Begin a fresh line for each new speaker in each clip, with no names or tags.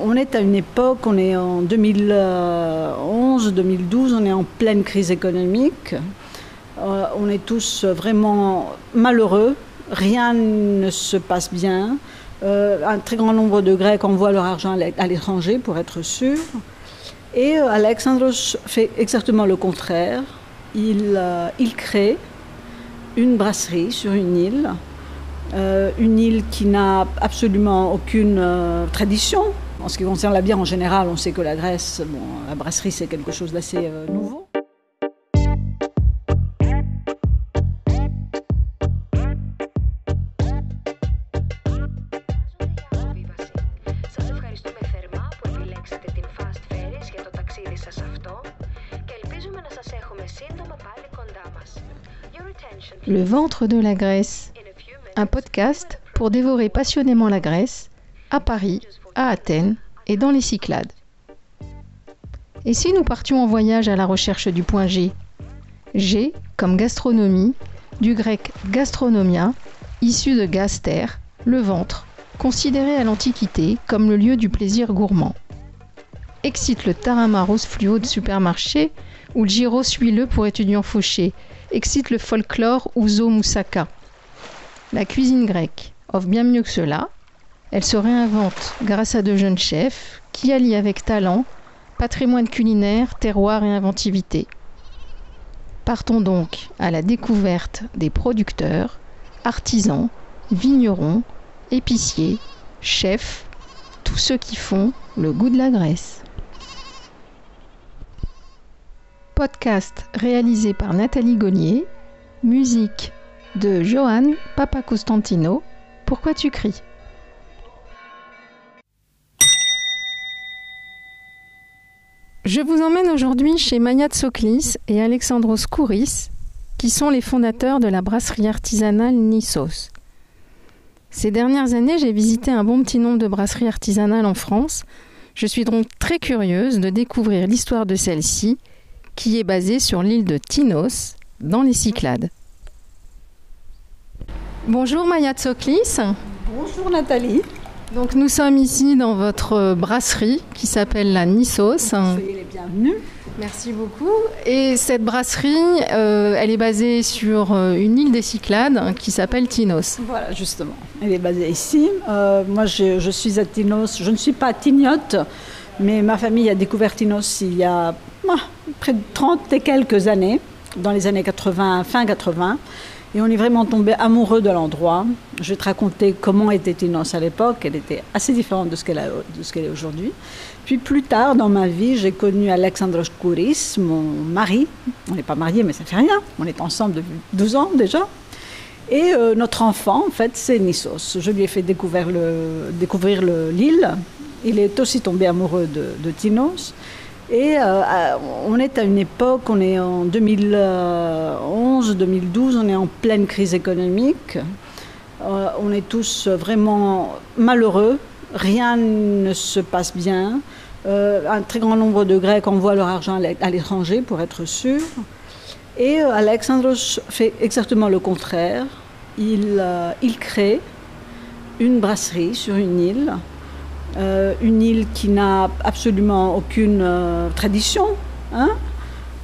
On est à une époque, on est en 2011-2012, on est en pleine crise économique. Euh, on est tous vraiment malheureux, rien ne se passe bien. Euh, un très grand nombre de Grecs envoient leur argent à l'étranger pour être sûr. Et euh, Alexandros fait exactement le contraire. Il, il crée une brasserie sur une île, une île qui n'a absolument aucune tradition en ce qui concerne la bière en général, on sait que la Grèce, bon, la brasserie, c'est quelque chose d'assez euh, nouveau.
Le ventre de la Grèce, un podcast pour dévorer passionnément la Grèce, à Paris à Athènes et dans les Cyclades. Et si nous partions en voyage à la recherche du point G? G comme gastronomie, du grec gastronomia, issu de gaster, le ventre, considéré à l'Antiquité comme le lieu du plaisir gourmand. Excite le taramaros fluo de supermarché ou le gyros huileux pour étudiants fauchés. Excite le folklore ouzo moussaka. La cuisine grecque offre bien mieux que cela, elle se réinvente grâce à de jeunes chefs qui allient avec talent patrimoine culinaire, terroir et inventivité. Partons donc à la découverte des producteurs, artisans, vignerons, épiciers, chefs, tous ceux qui font le goût de la Grèce. Podcast réalisé par Nathalie Gaulier, musique de Johan Papacostantino. Pourquoi tu cries? Je vous emmène aujourd'hui chez Maya Tsoklis et Alexandros Kouris, qui sont les fondateurs de la brasserie artisanale Nissos. Ces dernières années, j'ai visité un bon petit nombre de brasseries artisanales en France. Je suis donc très curieuse de découvrir l'histoire de celle-ci, qui est basée sur l'île de Tinos, dans les Cyclades. Bonjour Maya Tsoklis.
Bonjour Nathalie.
Donc nous sommes ici dans votre brasserie qui s'appelle la Nissos.
Soyez les bienvenus.
Merci beaucoup. Et cette brasserie, euh, elle est basée sur euh, une île des Cyclades qui s'appelle Tinos.
Voilà, justement. Elle est basée ici. Euh, moi, je, suis à Tinos. Je ne suis pas tignote, mais ma famille a découvert Tinos il y a ah, près de 30 et quelques années, dans les années 80, fin 80. Et on est vraiment tombé amoureux de l'endroit. Je vais te raconter comment était Tinos à l'époque. Elle était assez différente de ce qu'elle est aujourd'hui. Puis plus tard dans ma vie, j'ai connu Alexandros Kouris, mon mari. On n'est pas mariés, mais ça fait rien. On est ensemble depuis 12 ans déjà. Et euh, notre enfant, en fait, c'est Nissos. Je lui ai fait découvrir l'île. Il est aussi tombé amoureux de, de Tinos. Et euh, on est à une époque, on est en 2011-2012, on est en pleine crise économique. Euh, on est tous vraiment malheureux, rien ne se passe bien. Euh, un très grand nombre de Grecs envoient leur argent à l'étranger pour être sûr. Et Alexandros fait exactement le contraire. Il crée une brasserie sur une île euh, une île qui n'a absolument aucune euh, tradition. Hein.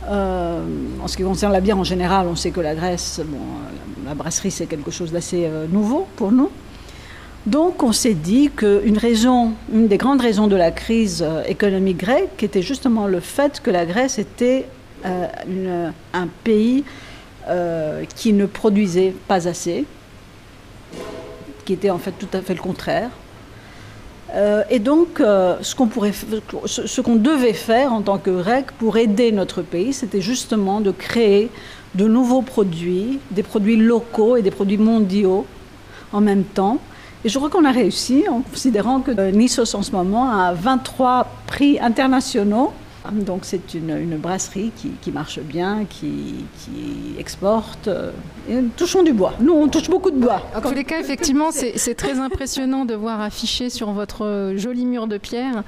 Euh, en ce qui concerne la bière en général, on sait que la Grèce, bon, la brasserie, c'est quelque chose d'assez nouveau pour nous. Donc on s'est dit qu'une raison, une des grandes raisons de la crise économique grecque était justement le fait que la Grèce était un pays qui ne produisait pas assez, qui était en fait tout à fait le contraire. Euh, et donc, euh, ce qu'on devait faire en tant que REC pour aider notre pays, c'était justement de créer de nouveaux produits, des produits locaux et des produits mondiaux en même temps. Et je crois qu'on a réussi en considérant que Nissos en ce moment a 23 prix internationaux donc c'est une, brasserie qui, marche bien, qui, exporte. Euh, touchons du bois. Nous, on touche beaucoup de bois.
En tous les cas, effectivement, c'est très impressionnant de voir afficher sur votre joli mur de pierre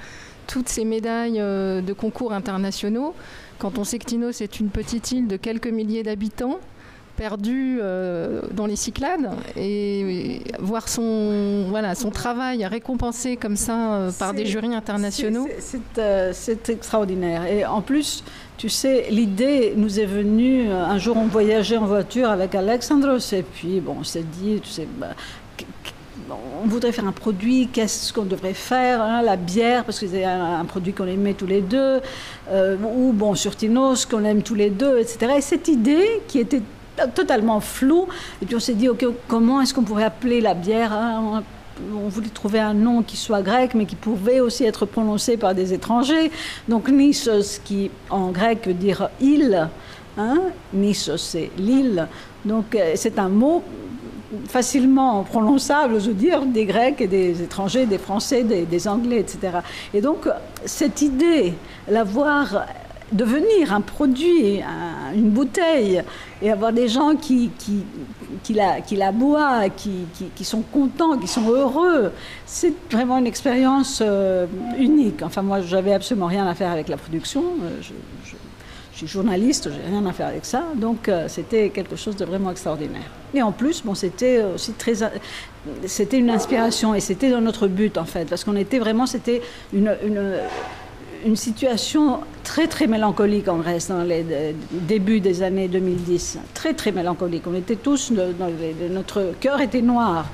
toutes ces médailles euh, de concours internationaux. Quand on sait que Tino, c'est une petite île de quelques milliers d'habitants, perdu euh, dans les Cyclades et voir son, voilà, son travail récompensé comme ça euh, par des jurys internationaux.
C'est extraordinaire. Et en plus, tu sais, l'idée nous est venue, un jour on voyageait en voiture avec Alexandros et puis bon, on s'est dit, tu sais, bah, on voudrait faire un produit, qu'est-ce qu'on devrait faire hein, La bière, parce que c'est un, produit qu'on aimait tous les deux, euh, ou bon, sur Tinos, qu'on aime tous les deux, etc. Et cette idée qui était totalement floue, et puis on s'est dit, ok, comment est-ce qu'on pourrait appeler la bière hein, on voulait trouver un nom qui soit grec, mais qui pouvait aussi être prononcé par des étrangers. Donc Nissos, qui en grec veut dire île, hein, Nissos c'est l'île. Donc euh, c'est un mot facilement prononçable, je veux dire, des Grecs et des étrangers, des Français, des, Anglais, etc. Et donc, cette idée, l'avoir devenir un produit, une bouteille, et avoir des gens qui, qui, qui, la, qui la boivent, qui, qui, sont contents, qui sont heureux, c'est vraiment une expérience euh, unique. Enfin, moi, j'avais absolument rien à faire avec la production. Euh, je, suis journaliste, j'ai rien à faire avec ça, donc euh, c'était quelque chose de vraiment extraordinaire. Et en plus, bon, c'était aussi très, c'était une inspiration et c'était dans notre but en fait, parce qu'on était vraiment, c'était une, une, situation très très mélancolique en Grèce dans les débuts des années 2010, très très mélancolique. On était tous, notre cœur était noir.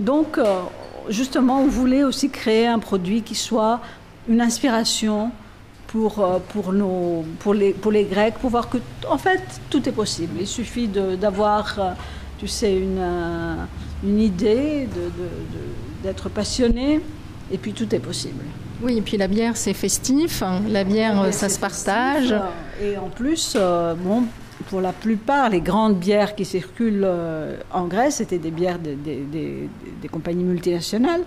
Donc, euh, justement, on voulait aussi créer un produit qui soit une inspiration pour, euh, pour, nos, pour, les, pour les Grecs, pour voir que, en fait, tout est possible. Il suffit d'avoir, euh, tu sais, une, euh, une idée, d'être passionné, et puis tout est possible.
Oui, et puis la bière, c'est festif. La bière, ça se partage.
Et en plus, bon, pour la plupart, les grandes bières qui circulent en Grèce, c'était des bières des, des, des compagnies multinationales.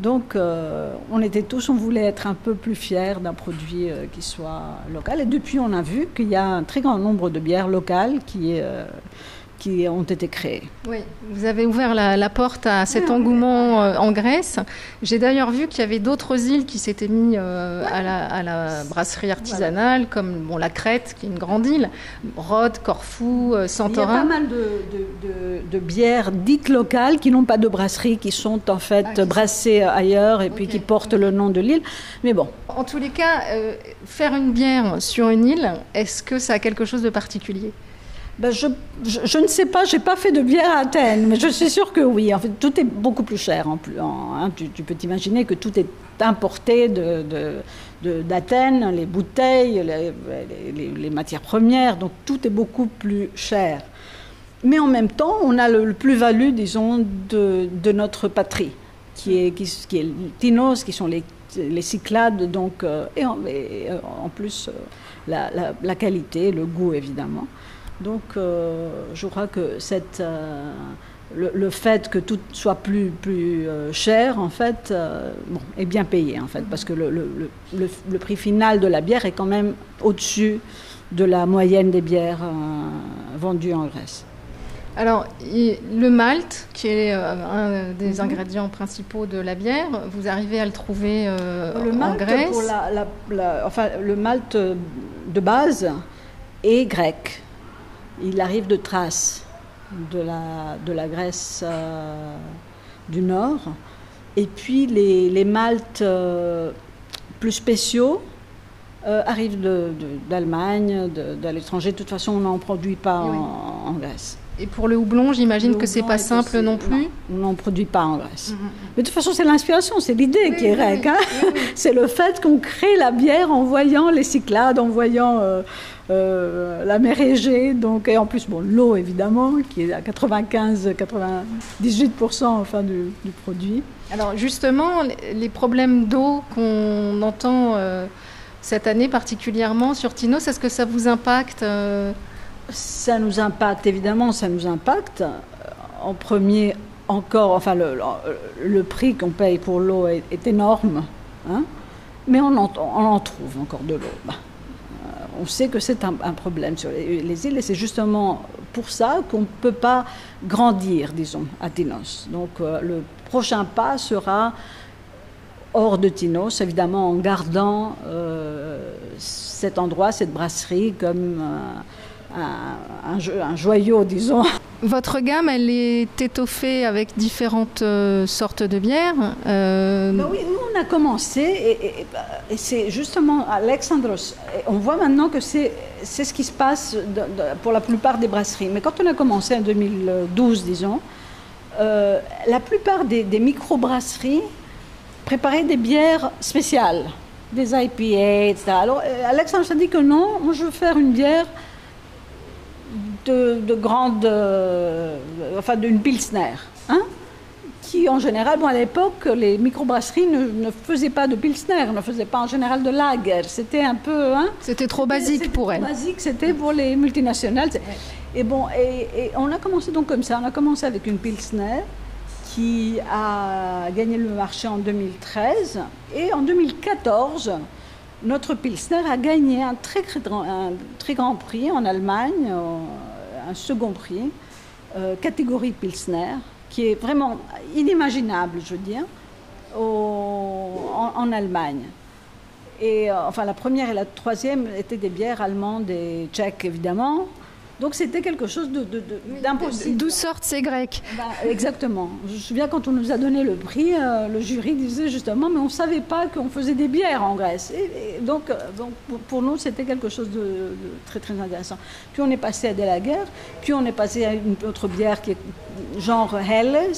Donc, euh, on était tous, on voulait être un peu plus fiers d'un produit euh, qui soit local. Et depuis, on a vu qu'il y a un très grand nombre de bières locales qui, euh, qui ont été créées.
Oui, vous avez ouvert la, porte à cet engouement euh, en Grèce. J'ai d'ailleurs vu qu'il y avait d'autres îles qui s'étaient mis euh, à, la, brasserie artisanale, comme bon, la Crète, qui est une grande île, Rhodes, Corfou, Santorin.
Euh, Il y a pas mal de, de, bières dites locales qui n'ont pas de brasserie, qui sont en fait ah, brassées ailleurs et puis qui portent le nom de l'île. Mais bon.
En tous les cas, faire une bière sur une île, est-ce que ça a quelque chose de particulier?
Ben je, ne sais pas, j'ai pas fait de bière à Athènes, mais je suis sûre que oui. En fait, tout est beaucoup plus cher. En plus, hein, tu, peux t'imaginer que tout est importé d'Athènes, les bouteilles, les, matières premières, donc tout est beaucoup plus cher. Mais en même temps, on a le, plus-value, disons, de, notre patrie, qui est, qui, qui Tinos, qui sont les, Cyclades, donc, euh, et, en, euh, plus euh, la, qualité, le goût évidemment. Donc euh, je crois que cette, euh, le, fait que tout soit plus, plus euh, cher, en fait, bon, est bien payé, en fait, parce que le, le, le, prix final de la bière est quand même au-dessus de la moyenne des bières vendues en Grèce.
Alors, le malt, qui est un des mhm. ingrédients principaux de la bière, vous arrivez à le trouver en Grèce
Enfin, le malt de base est grec. Il arrive de Thrace, de la, de la Grèce euh, du Nord. Et puis les, les maltes euh, plus spéciaux euh, arrivent d'Allemagne, de, de, l'étranger. De toute façon, on n'en produit pas en, Grèce.
Et pour le houblon, j'imagine que c'est pas simple non plus.
on n'en produit pas en Grèce. Mm, mm, mm. Mais de toute façon, c'est l'inspiration, c'est l'idée qui est grecque. Hein. c'est le fait qu'on crée la bière en voyant les Cyclades, en voyant euh, la mer Égée, donc, et en plus, bon, l'eau évidemment, qui est à 95-98% enfin, du, produit.
Alors justement, les problèmes d'eau qu'on entend euh, cette année particulièrement sur Tinos, est-ce que ça vous impacte euh?
Ça nous impacte, évidemment, ça nous impacte. En premier, encore, enfin, le, prix qu'on paye pour l'eau est, énorme, hein, mais on en, on en trouve encore de l'eau. On sait que c'est un, problème sur les, îles et c'est justement pour ça qu'on ne peut pas grandir, disons, à Tinos. Donc euh, le prochain pas sera hors de Tinos, évidemment en gardant euh, cet endroit, cette brasserie comme, un, joyau, disons.
Votre gamme, elle est étoffée avec différentes euh, sortes de bières
ben Oui, nous on a commencé, et, et, c'est justement Alexandros. On voit maintenant que c'est ce qui se passe pour la plupart des brasseries. Mais quand on a commencé en 2012, disons, euh, la plupart des, des micro-brasseries préparaient des bières spéciales, des IPA, etc. Alors Alexandros a dit que non, moi je veux faire une bière de, de grande, euh, enfin d'une pilsner, hein, qui en général, bon à l'époque, les microbrasseries ne, ne faisaient pas de pilsner, ne faisaient pas en général de lager. C'était un peu, hein,
C'était trop basique pour elles.
Basique, c'était pour les multinationales. Et bon, et, et, on a commencé donc comme ça. On a commencé avec une pilsner qui a gagné le marché en 2013 et en 2014 notre Pilsner a gagné un très, un très grand prix en Allemagne, un second prix, euh, catégorie Pilsner, qui est vraiment inimaginable, je veux dire, en, Allemagne. Et euh, enfin, la première et la troisième étaient des bières allemandes et tchèques, évidemment. Donc c'était quelque chose d'impossible.
D'où sortent ces Grecs?
Bah, Exactement. Je me souviens quand on nous a donné le prix, euh, le jury disait justement, mais on ne savait pas qu'on faisait des bières en Grèce. Et, et donc, euh, donc, pour nous, c'était quelque chose de, de, très très intéressant. Puis on est passé à Delaguerre, puis on est passé à une autre bière qui est genre Helles,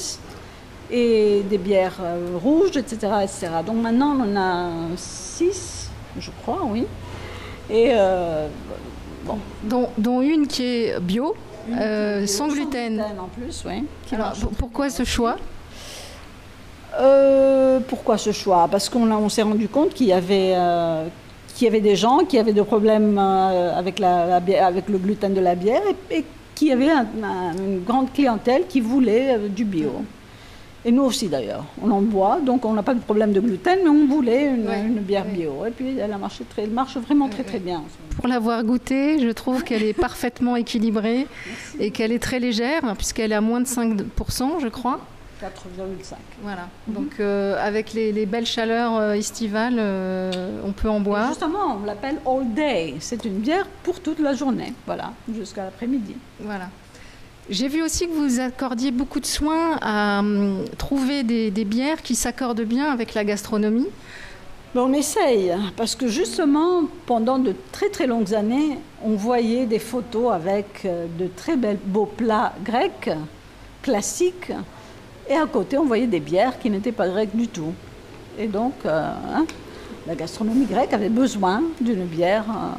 et des bières euh, rouges, etc., etc. Donc maintenant, on en a six, je crois, oui. Et euh,
Bon. Dont, dont, une qui est bio,
une
euh,
qui est
sans, gluten.
sans gluten. en plus, oui.
Alors, pourquoi ce choix?
Euh, Pourquoi ce choix? Parce qu'on on, s'est rendu compte qu'il y avait... Euh, qu'il y avait des gens qui avaient des problèmes euh, avec, la, avec le gluten de la bière et, et qu'il y avait un, un, une grande clientèle qui voulait du bio. Et nous aussi d'ailleurs, on en boit, donc on n'a pas de problème de gluten, mais on voulait une,
Ouais,
une bière
ouais.
bio. Et puis elle a marché très, elle marche vraiment très
Ouais,
très bien.
Pour l'avoir goûtée, je trouve qu'elle est parfaitement équilibrée et qu'elle est très légère, puisqu'elle est à moins de 5%, je crois.
4,5.
Voilà. Donc, euh, avec les, les, belles chaleurs euh, estivales, euh, on peut en
Et
boire.
justement, on l'appelle all day. C'est une bière pour toute la journée, voilà, jusqu'à l'après-midi.
Voilà. J'ai vu aussi que vous accordiez beaucoup de soins à hum, trouver des, bières qui s'accordent bien avec la gastronomie.
Mais on essaye, parce que justement, pendant de très très longues années, on voyait des photos avec euh, de très beaux plats grecs, classiques, et à côté, on voyait des bières qui n'étaient pas grecques du tout. Et donc, euh, hein, la gastronomie grecque avait besoin d'une bière euh,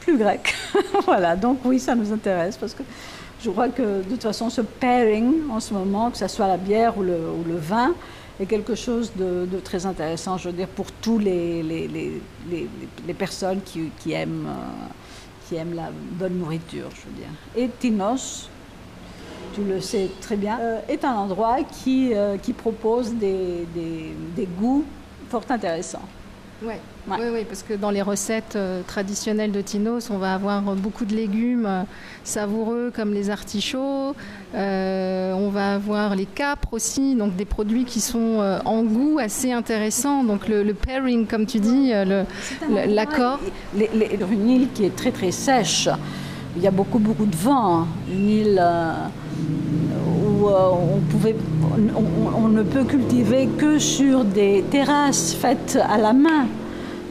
plus grecque. voilà, donc oui, ça nous intéresse, parce que je crois que de toute façon, ce pairing en ce moment, que ce soit la bière ou le, vin, est quelque chose de, très intéressant, je veux dire, pour tous les, les, les, les, les personnes qui, qui aiment, euh, qui aiment la bonne nourriture, je veux dire. Et Tinos, tu le sais très bien, euh, est un endroit qui, euh, qui propose des, des, des, goûts fort intéressants.
Ouais. Ouais. Oui, oui, parce que dans les recettes euh, traditionnelles de Tinos, on va avoir beaucoup de légumes euh, savoureux comme les artichauts. Euh, on va avoir les capres aussi, donc des produits qui sont euh, en goût assez intéressants. Donc le, le pairing, comme tu dis, euh, l'accord.
Une île qui est très très sèche. Il y a beaucoup beaucoup de vent. Une île euh, où on pouvait, on, on, ne peut cultiver que sur des terrasses faites à la main.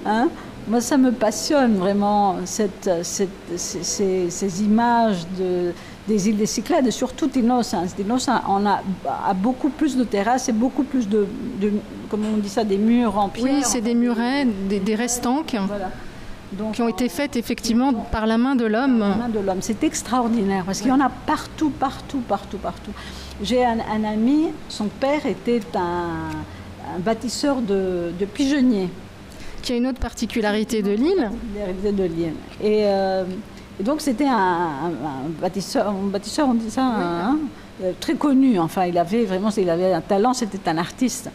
Hein Moi, ça me passionne vraiment, cette, cette, ces, ces, images de, des îles des Cyclades, et surtout. Hein. Tinos on a, a, beaucoup plus de terrasses et beaucoup plus de, de comment on dit ça, des murs en pierre.
Oui, c'est des murets, des, des restanques.
Voilà.
Donc, qui ont été faites effectivement par la main de l'homme.
Par la main de l'homme. C'est extraordinaire parce qu'il y en a partout, partout, partout, partout. J'ai un, un, ami, son père était un, un bâtisseur de, de pigeonniers
qui a une autre particularité de l'île.
de l'île. Et, euh, et, donc c'était un, un, bâtisseur, un bâtisseur, on dit ça, oui. hein, très connu. Enfin, il avait vraiment, il avait un talent, c'était un artiste.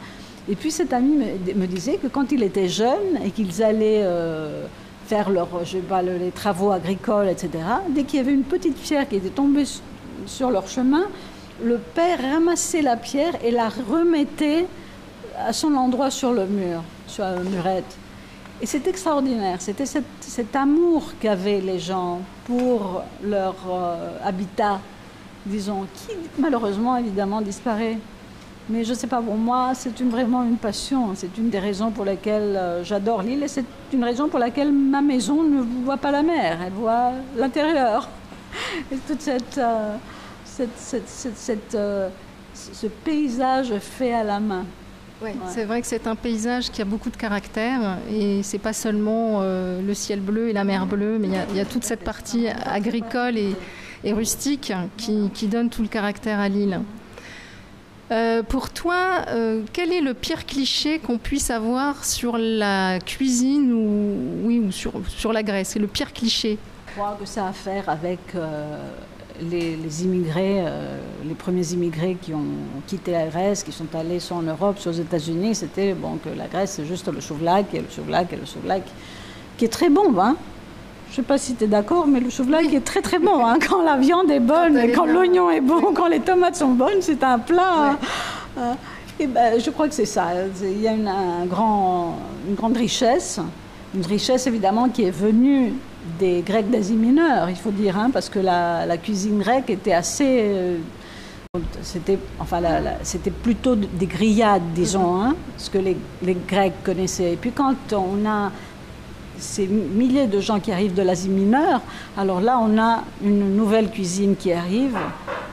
Et puis cet ami me, me, disait que quand il était jeune et qu'ils allaient euh, faire leur, je sais pas, les travaux agricoles, etc., dès qu'il y avait une petite pierre qui était tombée sur leur chemin, le père ramassait la pierre et la remettait à son endroit sur le mur, sur la murette. Et c'est extraordinaire. C'était cet, amour qu'avaient les gens pour leur euh, habitat, disons, qui malheureusement évidemment disparaît. Mais je ne sais pas, pour moi, c'est vraiment une passion. C'est une des raisons pour lesquelles euh, j'adore l'île et c'est une raison pour laquelle ma maison ne voit pas la mer, elle voit l'intérieur. Et toute cette, euh, ce paysage fait à la main.
C'est vrai que c'est un paysage qui a beaucoup de caractère et c'est pas seulement euh, le ciel bleu et la mer bleue, mais il y, a toute cette partie agricole et, rustique qui, donne tout le caractère à l'île. Euh, pour toi, euh, quel est le pire cliché qu'on puisse avoir sur la cuisine ou, oui, ou sur, sur la Grèce? Le pire cliché
Je crois que ça a à faire avec les, immigrés, euh, les premiers immigrés qui ont quitté la Grèce, qui sont allés soit en Europe, soit aux États-Unis, c'était bon, que la Grèce, c'est juste le souvlaki, et le souvlaki, et le souvlaki, qui est très bon. Hein. Je ne sais pas si tu es d'accord, mais le souvlaki est très très bon. Hein. Quand la viande est bonne, quand, l'oignon est bon, quand les tomates sont bonnes, c'est un plat. Hein. Et ben, je crois que c'est ça. Il y a une, un grand, une grande richesse, une richesse évidemment qui est venue des Grecs d'Asie mineure, il faut dire, hein, parce que la, cuisine grecque était assez. Euh, c'était enfin, c'était plutôt des grillades, disons, hein, ce que les, Grecs connaissaient. Et puis quand on a ces milliers de gens qui arrivent de l'Asie mineure, alors là, on a une nouvelle cuisine qui arrive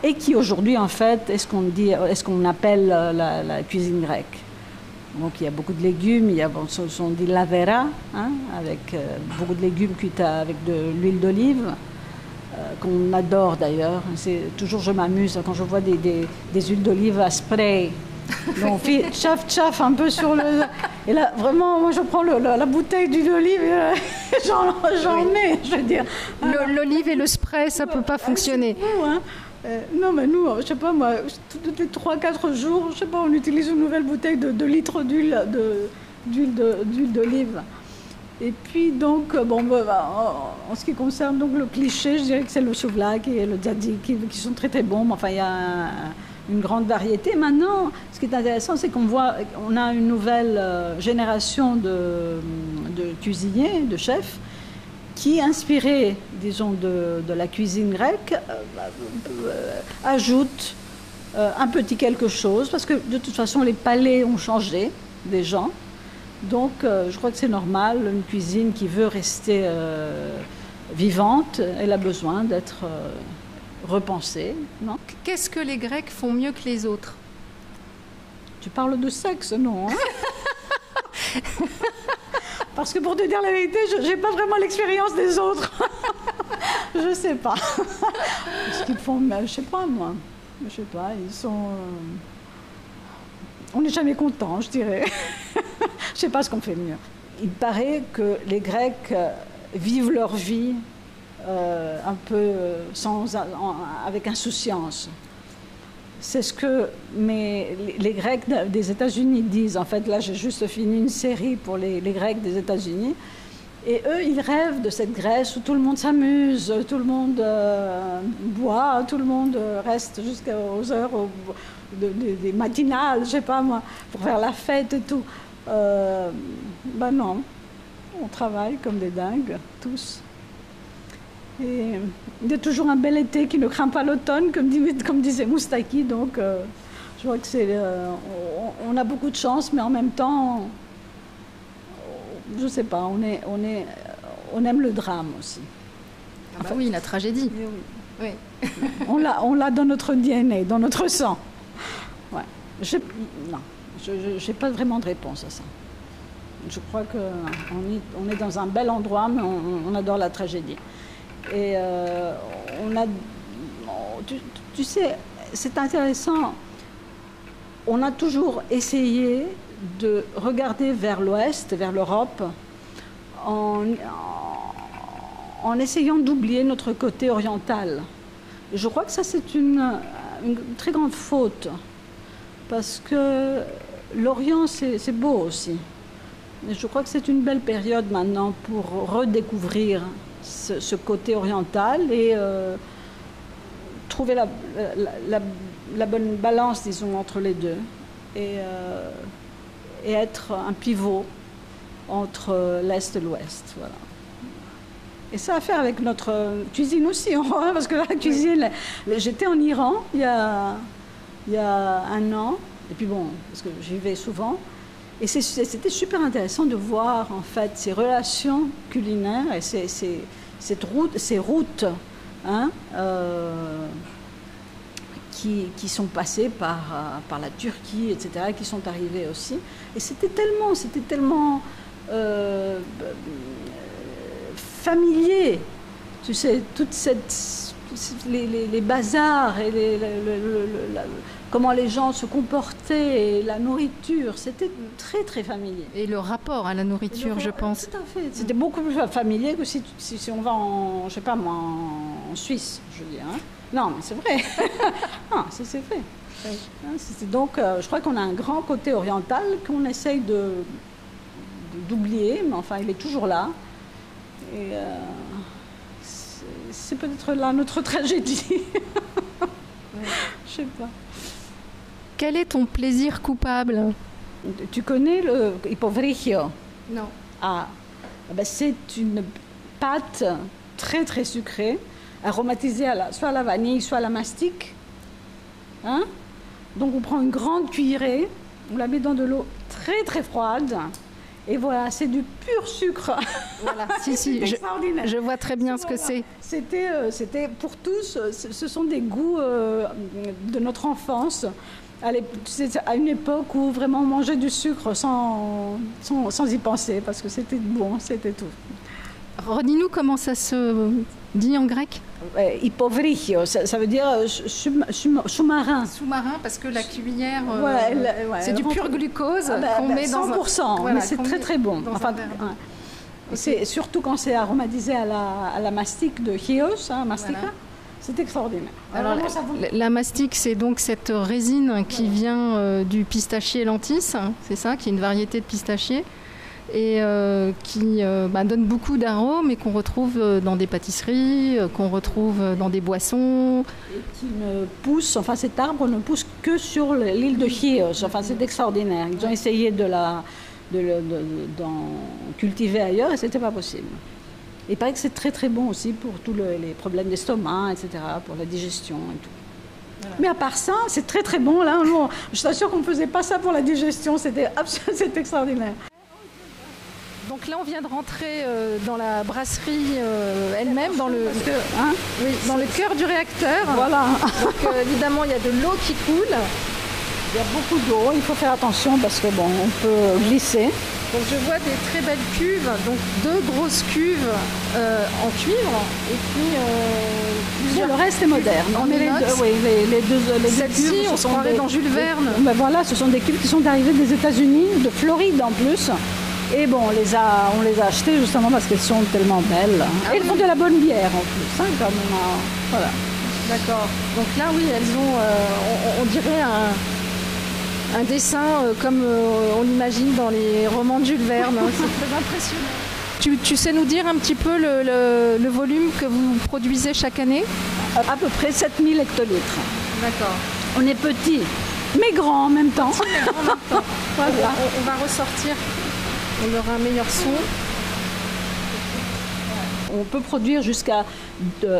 et qui aujourd'hui, en fait, est ce qu'on dit, est-ce qu'on appelle la cuisine grecque? Donc il y a beaucoup de légumes, il y a, bon, sont dit la vera, hein, avec euh, beaucoup de légumes cuits avec de l'huile d'olive, euh, qu'on adore d'ailleurs. C'est toujours je m'amuse quand je vois des, des, huiles d'olive à spray. Donc on fait chaf chaf un peu sur le. Et là vraiment, moi je prends la, bouteille d'huile d'olive, euh, j'en mets, je veux dire.
L'olive et le spray, ça peut pas fonctionner.
Hein. Euh, non, mais nous, je sais pas moi, tous les 3-4 jours, je sais pas, on utilise une nouvelle bouteille de 2 litres d'huile d'huile d'olive. Et puis donc, euh, bon, bah, bah, en, ce qui concerne donc le cliché, je dirais que c'est le souvlak et le tzadik qui, sont très très bons. Mais enfin, il y a une grande variété. Maintenant, ce qui est intéressant, c'est qu'on voit, on a une nouvelle euh, génération de, cuisiniers, de chefs, qui, inspiré, disons, de, la cuisine grecque, euh, euh, ajoute euh, un petit quelque chose, parce que de toute façon, les palais ont changé des gens. Donc, je crois que c'est normal, une cuisine qui veut rester vivante, elle a besoin d'être repensée, non
Qu'est-ce que les Grecs font mieux que les autres?
Tu parles de sexe, non hein Parce que pour te dire la vérité, je n'ai pas vraiment l'expérience des autres. je ne sais pas. Ce qu'ils font, je ne sais pas moi. Je sais pas, ils sont. Euh, on n'est jamais content, je dirais. je ne sais pas ce qu'on fait mieux. Il paraît que les Grecs euh, vivent leur vie euh, un peu sans, avec insouciance. C'est ce que mais les, Grecs des États-Unis disent. En fait, là, j'ai juste fini une série pour les, Grecs des États-Unis. Et eux, ils rêvent de cette Grèce où tout le monde s'amuse, tout le monde euh, boit, tout le monde reste jusqu'aux heures des matinales, je sais pas moi, pour faire la fête et tout. Euh, ben non, on travaille comme des dingues, tous. Et il y a toujours un bel été qui ne craint pas l'automne, comme, comme, disait Moustaki. Donc, euh, je vois que c'est. Euh, on, a beaucoup de chance, mais en même temps, je ne sais pas, on, est, on, est, on aime le drame aussi.
Ah bah oui, la tragédie.
Eh oui. on l'a dans notre DNA, dans notre sang. Ouais. Je, non, je n'ai pas vraiment de réponse à ça. Je crois qu'on est, on est dans un bel endroit, mais on adore la tragédie. Et euh, on a. Tu, sais, c'est intéressant. On a toujours essayé de regarder vers l'Ouest, vers l'Europe, en, essayant d'oublier notre côté oriental. je crois que ça, c'est une, une, très grande faute, parce que l'Orient, c'est beau aussi. Et je crois que c'est une belle période maintenant pour redécouvrir ce, côté oriental et euh, trouver la, la, bonne balance, disons, entre les deux et, euh, et être un pivot entre l'Est et l'Ouest. Voilà. Et ça a à faire avec notre cuisine aussi, parce que la cuisine, j'étais en Iran il y, a, il y a un an, et puis bon, parce que j'y vais souvent, et c'était super intéressant de voir en fait ces relations culinaires et ces, routes hein, euh, qui, sont passées par, euh, la Turquie, etc., qui sont arrivées aussi. Et c'était tellement, c'était tellement euh, familier, tu sais, les bazars et les, comment les gens se comportaient, et la nourriture, c'était très très familier.
Et le rapport à la nourriture, je pense.
Tout à fait. C'était beaucoup plus familier que si, si, on va en, je sais pas moi, en, Suisse, je veux dire. Hein. Non, mais c'est vrai. non, c'est vrai. Hein, donc, euh, je crois qu'on a un grand côté oriental qu'on essaye de d'oublier, mais enfin, il est toujours là. Et euh, c'est peut-être là notre tragédie. Je sais pas.
Quel est ton plaisir coupable?
Tu connais le ipovrigio
Non.
Ah, eh ben c'est une pâte très très sucrée, aromatisée à la, soit à la vanille, soit à la mastic. Hein? Donc on prend une grande cuillerée, on la met dans de l'eau très très froide. Et voilà, c'est du pur sucre.
Voilà, si, si, je, je, vois très bien ce que c'est.
C'était, euh, c'était pour tous, ce sont des goûts euh, de notre enfance à une époque où vraiment on mangeait du sucre sans, sans, y penser, parce que c'était bon, c'était tout.
Redis-nous comment ça se dit en grec?
Hypovrigio, ça, veut dire euh, sous-marin.
Sous-marin, parce que la cuillère, euh, c'est du pur glucose ah, bah, qu'on
bah, met dans 100%, mais c'est très très bon. Enfin, c'est surtout quand c'est aromatisé à la, à la mastic de Chios, hein, mastica. C'est extraordinaire.
Alors, la, mastic, c'est donc cette résine qui vient euh, du pistachier lentis, c'est ça, qui est une variété de pistachier et euh, qui euh, bah, donne beaucoup d'arômes et qu'on retrouve dans des pâtisseries, qu'on retrouve dans des boissons.
Et qui ne pousse, enfin cet arbre ne pousse que sur l'île de Chios. Enfin c'est extraordinaire. Ils ont essayé de la de, d'en cultiver ailleurs et c'était pas possible. Il paraît que c'est très très bon aussi pour tous les problèmes d'estomac, etc., pour la digestion et tout. Mais à part ça, c'est très très bon. Là, je suis sûre qu'on ne faisait pas ça pour la digestion, c'était extraordinaire.
Donc là, on vient de rentrer euh, dans la brasserie euh, elle-même, dans, le,
hein
oui, dans le cœur du réacteur.
Voilà.
Donc euh, évidemment, il y a de l'eau qui coule.
Il y a beaucoup d'eau, il faut faire attention parce que bon, on peut glisser.
Donc je vois des très belles cuves, donc deux grosses cuves euh, en cuivre et puis euh,
plusieurs. Le reste est moderne.
En les deux,
oui, les, les deux, les
Celles-ci, on se croirait dans Jules Verne.
ben voilà, ce sont des cuves qui sont arrivées des États-Unis, de Floride en plus. Et bon, on les a, on les a achetées justement parce qu'elles sont tellement belles. Ah et elles font de la bonne bière en plus, hein, comme
voilà. D'accord. Donc là, oui, elles ont, euh, on dirait un un dessin euh, comme euh, on l'imagine dans les romans de Jules Verne. Hein. C'est très impressionnant. Tu, sais nous dire un petit peu le, volume que vous produisez chaque année?
À peu près 7000 hectolitres.
D'accord.
On est petit, mais grand en même temps.
voilà. on, va ressortir, on aura un meilleur son.
On peut produire jusqu'à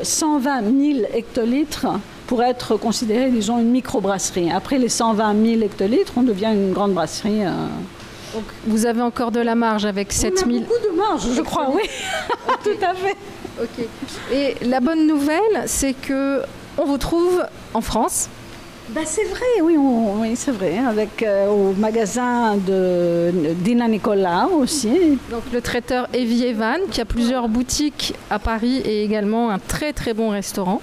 120 000 hectolitres pour être considéré, disons, une microbrasserie. Après les 120 000 hectolitres, on devient une grande brasserie. Euh.
Donc, vous avez encore de la marge avec 7 000
On a beaucoup de marge, je crois, oui. Tout à fait.
Ok. Et la bonne nouvelle, c'est que on vous trouve en France.
Ben c'est vrai, oui, oui c'est vrai, avec euh, au magasin de Dina Nicolas aussi.
Donc le traiteur Evie Evan, qui a plusieurs boutiques à Paris et également un très très bon restaurant.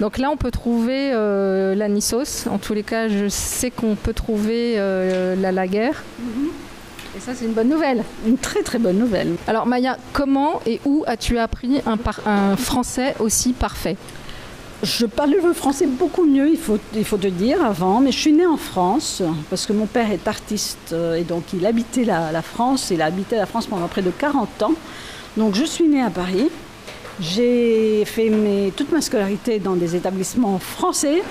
Donc là, on peut trouver euh, la Nissos. En tous les cas, je sais qu'on peut trouver euh, la Laguerre. Et ça, c'est une bonne nouvelle.
Une très très bonne nouvelle.
Alors Maya, comment et où as-tu appris un, un français aussi parfait?
Je parlais le français beaucoup mieux, il faut, il faut te dire, avant, mais je suis née en France, parce que mon père est artiste, euh, et donc il habitait la, la France, il a habité la France pendant près de 40 ans. Donc je suis née à Paris, j'ai fait toute ma scolarité dans des établissements français.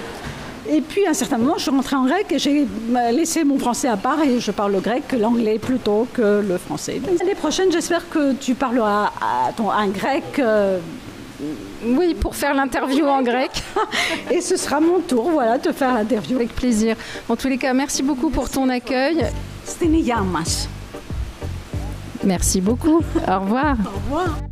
Et puis à un certain moment, je suis rentrée en grec et j'ai laissé mon français à part et je parle le grec l'anglais plutôt que le français. L'année prochaine, j'espère que tu parleras à ton, un grec. Euh,
oui, pour faire l'interview en grec.
Et ce sera mon tour, voilà, de faire l'interview.
Avec plaisir. En tous les cas, merci beaucoup pour ton accueil. Merci beaucoup. Au revoir.
Au revoir.